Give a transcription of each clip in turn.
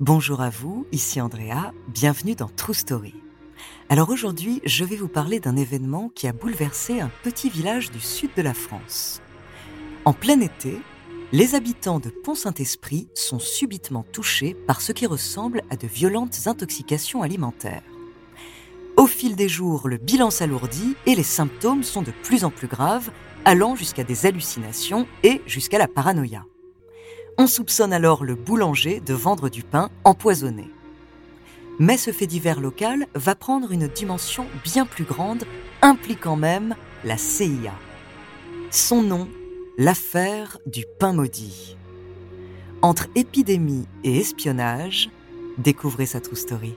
Bonjour à vous, ici Andrea, bienvenue dans True Story. Alors aujourd'hui, je vais vous parler d'un événement qui a bouleversé un petit village du sud de la France. En plein été, les habitants de Pont-Saint-Esprit sont subitement touchés par ce qui ressemble à de violentes intoxications alimentaires. Au fil des jours, le bilan s'alourdit et les symptômes sont de plus en plus graves, allant jusqu'à des hallucinations et jusqu'à la paranoïa. On soupçonne alors le boulanger de vendre du pain empoisonné. Mais ce fait divers local va prendre une dimension bien plus grande, impliquant même la CIA. Son nom, l'affaire du pain maudit. Entre épidémie et espionnage, découvrez sa true story.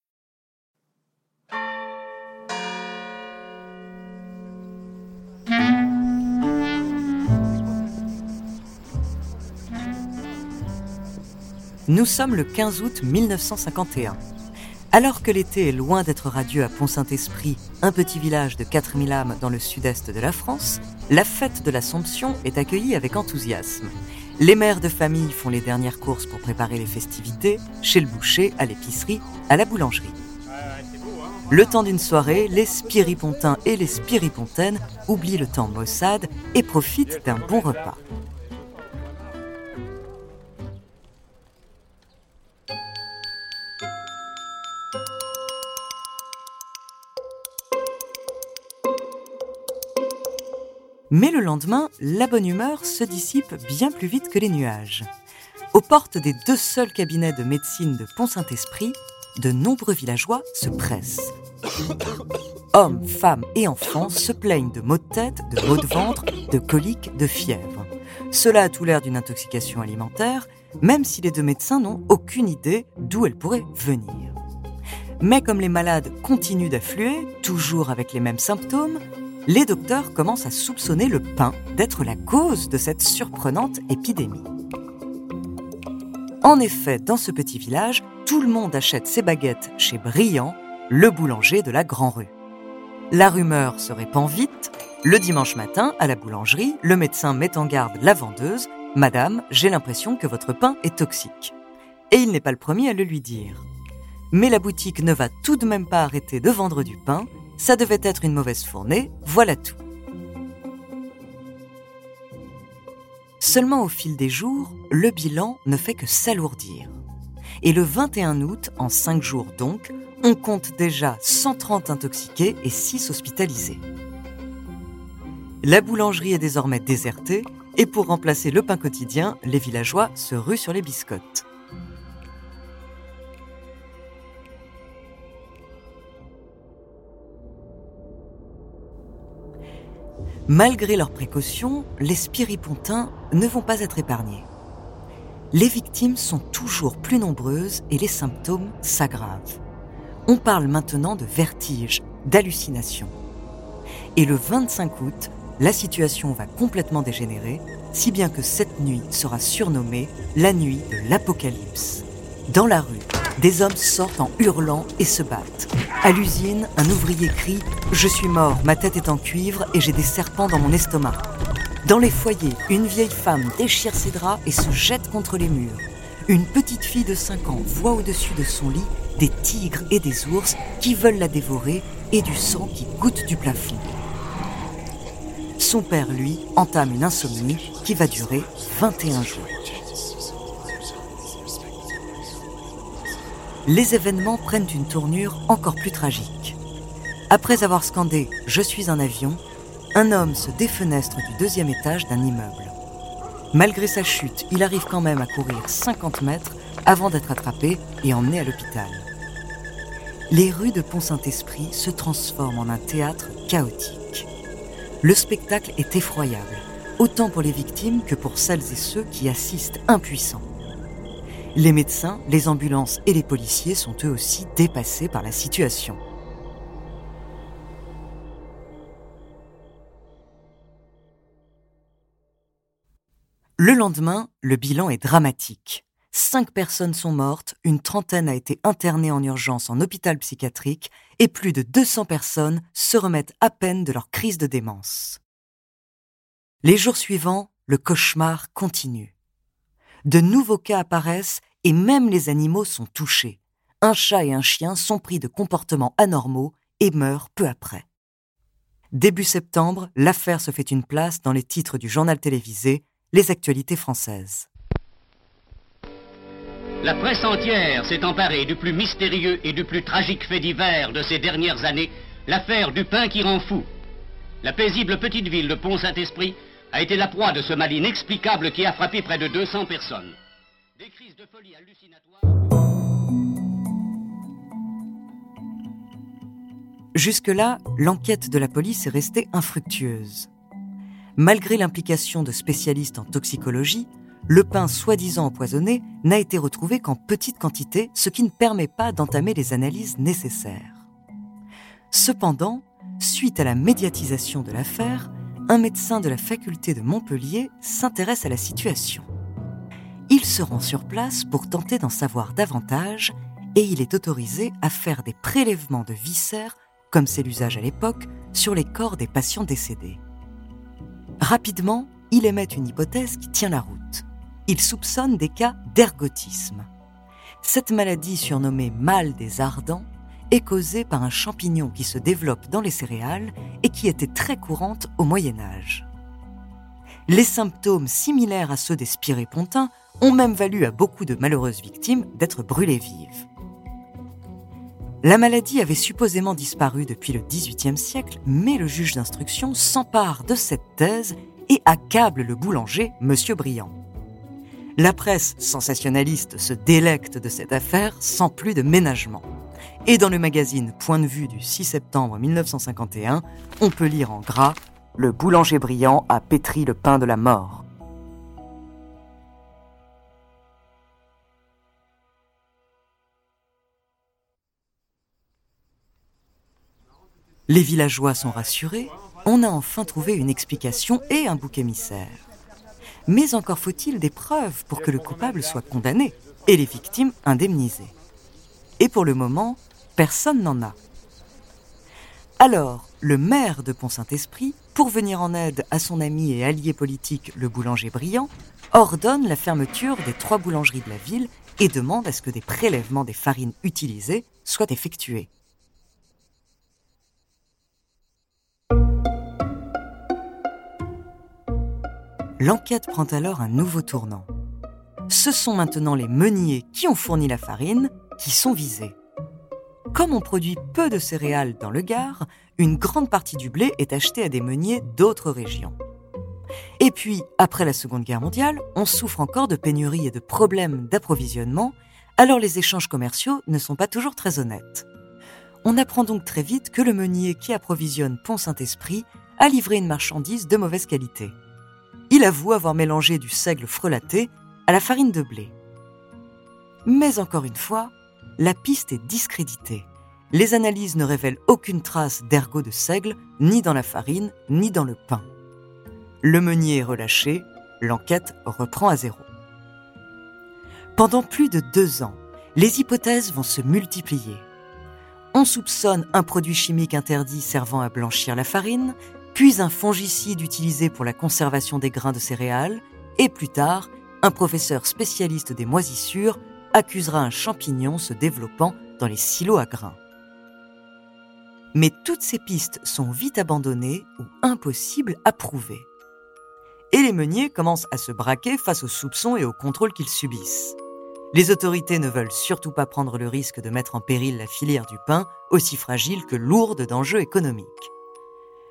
Nous sommes le 15 août 1951. Alors que l'été est loin d'être radieux à Pont-Saint-Esprit, un petit village de 4000 âmes dans le sud-est de la France, la fête de l'Assomption est accueillie avec enthousiasme. Les mères de famille font les dernières courses pour préparer les festivités, chez le boucher, à l'épicerie, à la boulangerie. Le temps d'une soirée, les spiripontins et les spiripontaines oublient le temps maussade et profitent d'un bon repas. Mais le lendemain, la bonne humeur se dissipe bien plus vite que les nuages. Aux portes des deux seuls cabinets de médecine de Pont-Saint-Esprit, de nombreux villageois se pressent. Hommes, femmes et enfants se plaignent de maux de tête, de maux de ventre, de coliques, de fièvre. Cela a tout l'air d'une intoxication alimentaire, même si les deux médecins n'ont aucune idée d'où elle pourrait venir. Mais comme les malades continuent d'affluer, toujours avec les mêmes symptômes, les docteurs commencent à soupçonner le pain d'être la cause de cette surprenante épidémie. En effet, dans ce petit village, tout le monde achète ses baguettes chez Briand, le boulanger de la Grand Rue. La rumeur se répand vite. Le dimanche matin, à la boulangerie, le médecin met en garde la vendeuse. Madame, j'ai l'impression que votre pain est toxique. Et il n'est pas le premier à le lui dire. Mais la boutique ne va tout de même pas arrêter de vendre du pain ça devait être une mauvaise fournée, voilà tout. Seulement au fil des jours, le bilan ne fait que s'alourdir. Et le 21 août, en 5 jours donc, on compte déjà 130 intoxiqués et 6 hospitalisés. La boulangerie est désormais désertée et pour remplacer le pain quotidien, les villageois se ruent sur les biscottes. Malgré leurs précautions, les spiripontins ne vont pas être épargnés. Les victimes sont toujours plus nombreuses et les symptômes s'aggravent. On parle maintenant de vertige, d'hallucination. Et le 25 août, la situation va complètement dégénérer, si bien que cette nuit sera surnommée la nuit de l'apocalypse. Dans la rue, des hommes sortent en hurlant et se battent. À l'usine, un ouvrier crie ⁇ Je suis mort, ma tête est en cuivre et j'ai des serpents dans mon estomac ⁇ Dans les foyers, une vieille femme déchire ses draps et se jette contre les murs. Une petite fille de 5 ans voit au-dessus de son lit des tigres et des ours qui veulent la dévorer et du sang qui goutte du plafond. Son père, lui, entame une insomnie qui va durer 21 jours. Les événements prennent une tournure encore plus tragique. Après avoir scandé ⁇ Je suis un avion ⁇ un homme se défenestre du deuxième étage d'un immeuble. Malgré sa chute, il arrive quand même à courir 50 mètres avant d'être attrapé et emmené à l'hôpital. Les rues de Pont-Saint-Esprit se transforment en un théâtre chaotique. Le spectacle est effroyable, autant pour les victimes que pour celles et ceux qui assistent impuissants. Les médecins, les ambulances et les policiers sont eux aussi dépassés par la situation. Le lendemain, le bilan est dramatique. Cinq personnes sont mortes, une trentaine a été internée en urgence en hôpital psychiatrique et plus de 200 personnes se remettent à peine de leur crise de démence. Les jours suivants, le cauchemar continue. De nouveaux cas apparaissent et même les animaux sont touchés. Un chat et un chien sont pris de comportements anormaux et meurent peu après. Début septembre, l'affaire se fait une place dans les titres du journal télévisé les actualités françaises. La presse entière s'est emparée du plus mystérieux et du plus tragique fait divers de ces dernières années, l'affaire du pain qui rend fou. La paisible petite ville de Pont-Saint-Esprit a été la proie de ce mal inexplicable qui a frappé près de 200 personnes. Jusque-là, l'enquête de la police est restée infructueuse. Malgré l'implication de spécialistes en toxicologie, le pain soi-disant empoisonné n'a été retrouvé qu'en petite quantité, ce qui ne permet pas d'entamer les analyses nécessaires. Cependant, suite à la médiatisation de l'affaire, un médecin de la faculté de Montpellier s'intéresse à la situation. Il se rend sur place pour tenter d'en savoir davantage et il est autorisé à faire des prélèvements de viscères, comme c'est l'usage à l'époque, sur les corps des patients décédés. Rapidement, il émet une hypothèse qui tient la route. Il soupçonne des cas d'ergotisme. Cette maladie surnommée mal des ardents est causée par un champignon qui se développe dans les céréales et qui était très courante au Moyen Âge. Les symptômes similaires à ceux des spirépontins ont même valu à beaucoup de malheureuses victimes d'être brûlées vives. La maladie avait supposément disparu depuis le XVIIIe siècle, mais le juge d'instruction s'empare de cette thèse et accable le boulanger, M. Briand. La presse sensationnaliste se délecte de cette affaire sans plus de ménagement. Et dans le magazine Point de vue du 6 septembre 1951, on peut lire en gras Le boulanger brillant a pétri le pain de la mort. Les villageois sont rassurés, on a enfin trouvé une explication et un bouc émissaire. Mais encore faut-il des preuves pour que le coupable soit condamné et les victimes indemnisées. Et pour le moment, personne n'en a. Alors, le maire de Pont-Saint-Esprit, pour venir en aide à son ami et allié politique, le boulanger brillant, ordonne la fermeture des trois boulangeries de la ville et demande à ce que des prélèvements des farines utilisées soient effectués. L'enquête prend alors un nouveau tournant. Ce sont maintenant les meuniers qui ont fourni la farine qui sont visés. Comme on produit peu de céréales dans le Gard, une grande partie du blé est achetée à des meuniers d'autres régions. Et puis, après la Seconde Guerre mondiale, on souffre encore de pénuries et de problèmes d'approvisionnement, alors les échanges commerciaux ne sont pas toujours très honnêtes. On apprend donc très vite que le meunier qui approvisionne Pont-Saint-Esprit a livré une marchandise de mauvaise qualité il avoue avoir mélangé du seigle frelaté à la farine de blé. Mais encore une fois, la piste est discréditée. Les analyses ne révèlent aucune trace d'ergot de seigle, ni dans la farine, ni dans le pain. Le meunier est relâché, l'enquête reprend à zéro. Pendant plus de deux ans, les hypothèses vont se multiplier. On soupçonne un produit chimique interdit servant à blanchir la farine, puis un fongicide utilisé pour la conservation des grains de céréales, et plus tard, un professeur spécialiste des moisissures accusera un champignon se développant dans les silos à grains. Mais toutes ces pistes sont vite abandonnées ou impossibles à prouver. Et les meuniers commencent à se braquer face aux soupçons et aux contrôles qu'ils subissent. Les autorités ne veulent surtout pas prendre le risque de mettre en péril la filière du pain, aussi fragile que lourde d'enjeux économiques.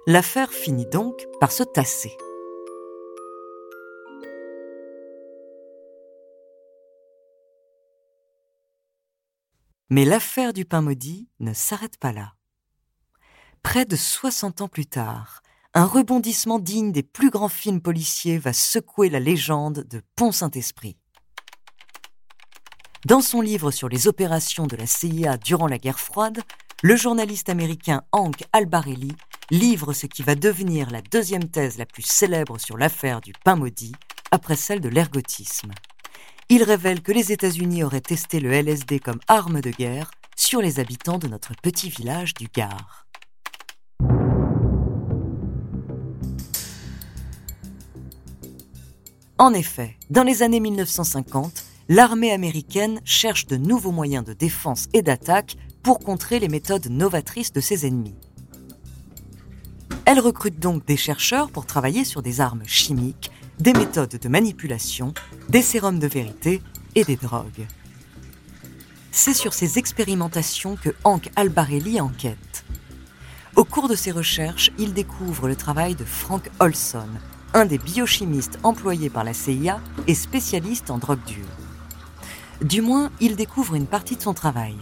L'affaire finit donc par se tasser. Mais l'affaire du pain maudit ne s'arrête pas là. Près de 60 ans plus tard, un rebondissement digne des plus grands films policiers va secouer la légende de Pont-Saint-Esprit. Dans son livre sur les opérations de la CIA durant la guerre froide, le journaliste américain Hank Albarelli livre ce qui va devenir la deuxième thèse la plus célèbre sur l'affaire du pain maudit, après celle de l'ergotisme. Il révèle que les États-Unis auraient testé le LSD comme arme de guerre sur les habitants de notre petit village du Gard. En effet, dans les années 1950, l'armée américaine cherche de nouveaux moyens de défense et d'attaque pour contrer les méthodes novatrices de ses ennemis. Elle recrute donc des chercheurs pour travailler sur des armes chimiques, des méthodes de manipulation, des sérums de vérité et des drogues. C'est sur ces expérimentations que Hank Albarelli enquête. Au cours de ses recherches, il découvre le travail de Frank Olson, un des biochimistes employés par la CIA et spécialiste en drogue dure. Du moins, il découvre une partie de son travail.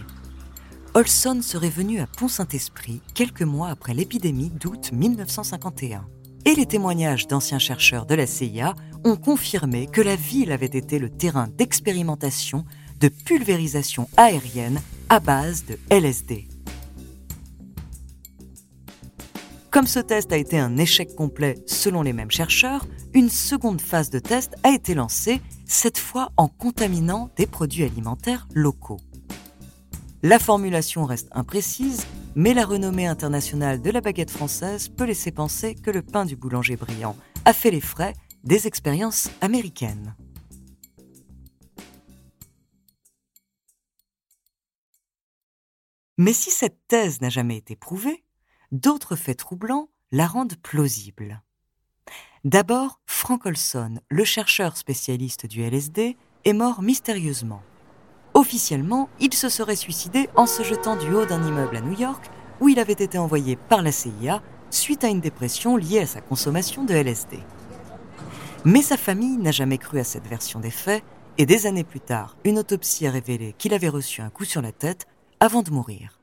Olson serait venu à Pont-Saint-Esprit quelques mois après l'épidémie d'août 1951. Et les témoignages d'anciens chercheurs de la CIA ont confirmé que la ville avait été le terrain d'expérimentation de pulvérisation aérienne à base de LSD. Comme ce test a été un échec complet selon les mêmes chercheurs, une seconde phase de test a été lancée, cette fois en contaminant des produits alimentaires locaux. La formulation reste imprécise, mais la renommée internationale de la baguette française peut laisser penser que le pain du boulanger brillant a fait les frais des expériences américaines. Mais si cette thèse n'a jamais été prouvée, d'autres faits troublants la rendent plausible. D'abord, Frank Olson, le chercheur spécialiste du LSD, est mort mystérieusement. Officiellement, il se serait suicidé en se jetant du haut d'un immeuble à New York où il avait été envoyé par la CIA suite à une dépression liée à sa consommation de LSD. Mais sa famille n'a jamais cru à cette version des faits et des années plus tard, une autopsie a révélé qu'il avait reçu un coup sur la tête avant de mourir.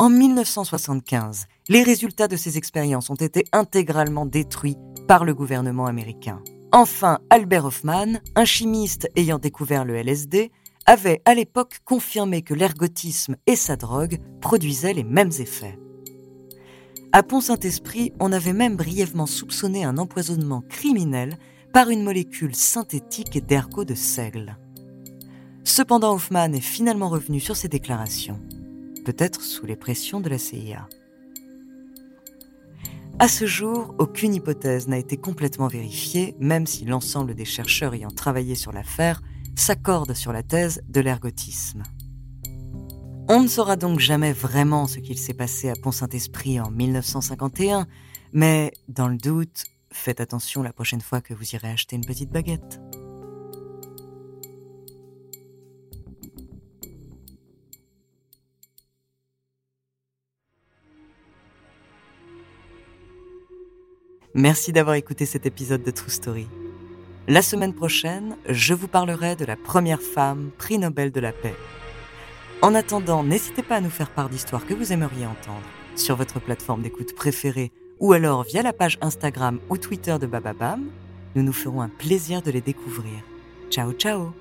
En 1975, les résultats de ces expériences ont été intégralement détruits le gouvernement américain. Enfin, Albert Hoffman, un chimiste ayant découvert le LSD, avait à l'époque confirmé que l'ergotisme et sa drogue produisaient les mêmes effets. À Pont-Saint-Esprit, on avait même brièvement soupçonné un empoisonnement criminel par une molécule synthétique d'ergot de seigle. Cependant, Hoffman est finalement revenu sur ses déclarations peut-être sous les pressions de la CIA. À ce jour, aucune hypothèse n'a été complètement vérifiée, même si l'ensemble des chercheurs ayant travaillé sur l'affaire s'accordent sur la thèse de l'ergotisme. On ne saura donc jamais vraiment ce qu'il s'est passé à Pont-Saint-Esprit en 1951, mais dans le doute, faites attention la prochaine fois que vous irez acheter une petite baguette. Merci d'avoir écouté cet épisode de True Story. La semaine prochaine, je vous parlerai de la première femme prix Nobel de la paix. En attendant, n'hésitez pas à nous faire part d'histoires que vous aimeriez entendre sur votre plateforme d'écoute préférée ou alors via la page Instagram ou Twitter de Bababam. Nous nous ferons un plaisir de les découvrir. Ciao ciao